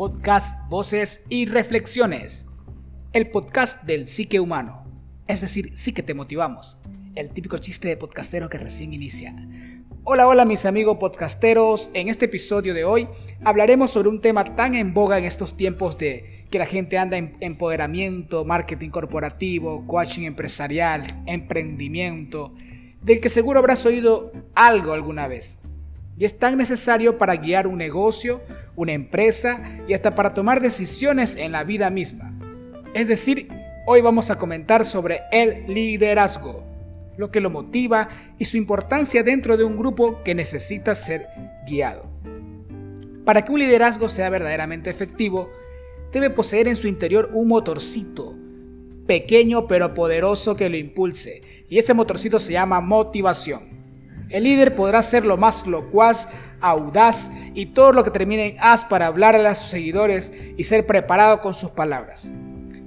podcast Voces y Reflexiones, el podcast del psique humano, es decir, sí que te motivamos, el típico chiste de podcastero que recién inicia. Hola, hola mis amigos podcasteros, en este episodio de hoy hablaremos sobre un tema tan en boga en estos tiempos de que la gente anda en empoderamiento, marketing corporativo, coaching empresarial, emprendimiento, del que seguro habrás oído algo alguna vez y es tan necesario para guiar un negocio, una empresa y hasta para tomar decisiones en la vida misma. Es decir, hoy vamos a comentar sobre el liderazgo, lo que lo motiva y su importancia dentro de un grupo que necesita ser guiado. Para que un liderazgo sea verdaderamente efectivo, debe poseer en su interior un motorcito, pequeño pero poderoso que lo impulse, y ese motorcito se llama motivación. El líder podrá ser lo más locuaz, audaz y todo lo que termine en as para hablarle a sus seguidores y ser preparado con sus palabras.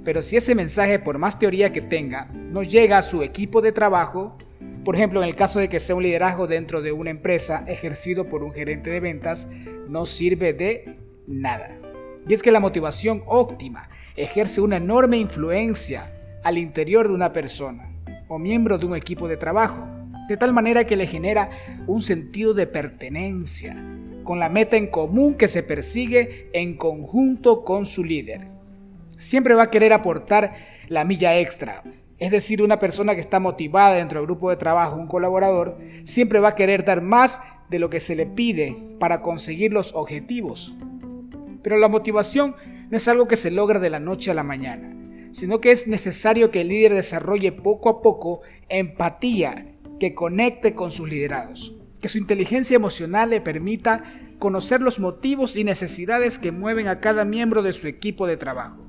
Pero si ese mensaje, por más teoría que tenga, no llega a su equipo de trabajo, por ejemplo, en el caso de que sea un liderazgo dentro de una empresa ejercido por un gerente de ventas, no sirve de nada. Y es que la motivación óptima ejerce una enorme influencia al interior de una persona o miembro de un equipo de trabajo de tal manera que le genera un sentido de pertenencia, con la meta en común que se persigue en conjunto con su líder. Siempre va a querer aportar la milla extra, es decir, una persona que está motivada dentro del grupo de trabajo, un colaborador, siempre va a querer dar más de lo que se le pide para conseguir los objetivos. Pero la motivación no es algo que se logra de la noche a la mañana, sino que es necesario que el líder desarrolle poco a poco empatía que conecte con sus liderados, que su inteligencia emocional le permita conocer los motivos y necesidades que mueven a cada miembro de su equipo de trabajo.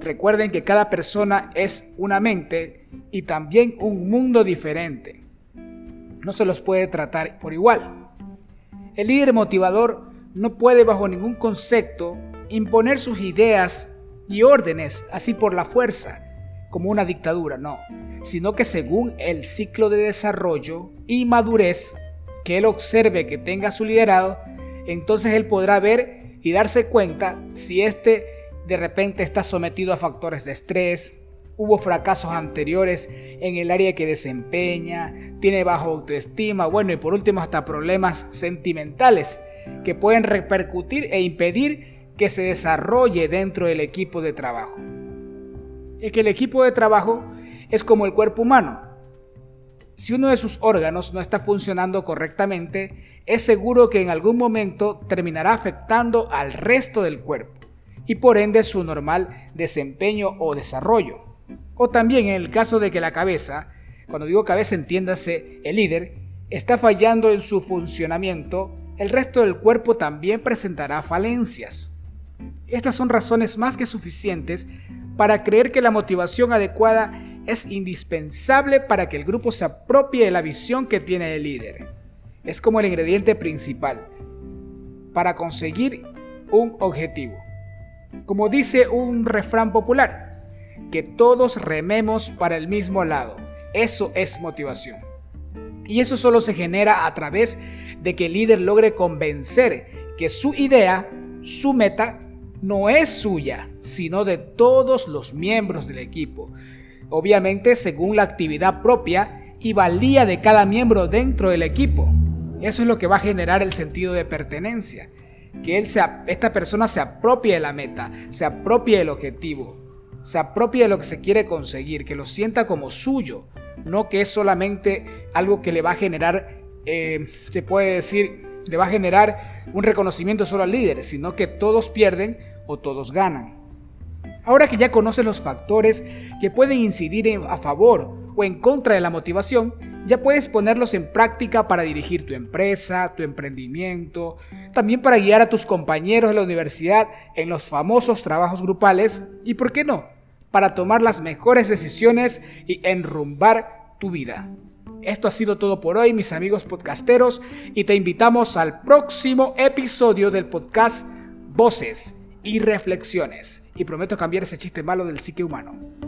Recuerden que cada persona es una mente y también un mundo diferente. No se los puede tratar por igual. El líder motivador no puede bajo ningún concepto imponer sus ideas y órdenes así por la fuerza, como una dictadura, no sino que según el ciclo de desarrollo y madurez que él observe que tenga su liderado, entonces él podrá ver y darse cuenta si éste de repente está sometido a factores de estrés, hubo fracasos anteriores en el área que desempeña, tiene bajo autoestima, bueno, y por último hasta problemas sentimentales que pueden repercutir e impedir que se desarrolle dentro del equipo de trabajo. Es que el equipo de trabajo es como el cuerpo humano. Si uno de sus órganos no está funcionando correctamente, es seguro que en algún momento terminará afectando al resto del cuerpo y por ende su normal desempeño o desarrollo. O también en el caso de que la cabeza, cuando digo cabeza entiéndase el líder, está fallando en su funcionamiento, el resto del cuerpo también presentará falencias. Estas son razones más que suficientes para creer que la motivación adecuada es indispensable para que el grupo se apropie de la visión que tiene el líder. Es como el ingrediente principal para conseguir un objetivo. Como dice un refrán popular, que todos rememos para el mismo lado. Eso es motivación. Y eso solo se genera a través de que el líder logre convencer que su idea, su meta, no es suya, sino de todos los miembros del equipo obviamente según la actividad propia y valía de cada miembro dentro del equipo. Eso es lo que va a generar el sentido de pertenencia, que él esta persona se apropie de la meta, se apropie del objetivo, se apropie de lo que se quiere conseguir, que lo sienta como suyo, no que es solamente algo que le va a generar, eh, se puede decir, le va a generar un reconocimiento solo al líder, sino que todos pierden o todos ganan. Ahora que ya conoces los factores que pueden incidir a favor o en contra de la motivación, ya puedes ponerlos en práctica para dirigir tu empresa, tu emprendimiento, también para guiar a tus compañeros de la universidad en los famosos trabajos grupales y, ¿por qué no?, para tomar las mejores decisiones y enrumbar tu vida. Esto ha sido todo por hoy, mis amigos podcasteros, y te invitamos al próximo episodio del podcast Voces y reflexiones. Y prometo cambiar ese chiste malo del psique humano.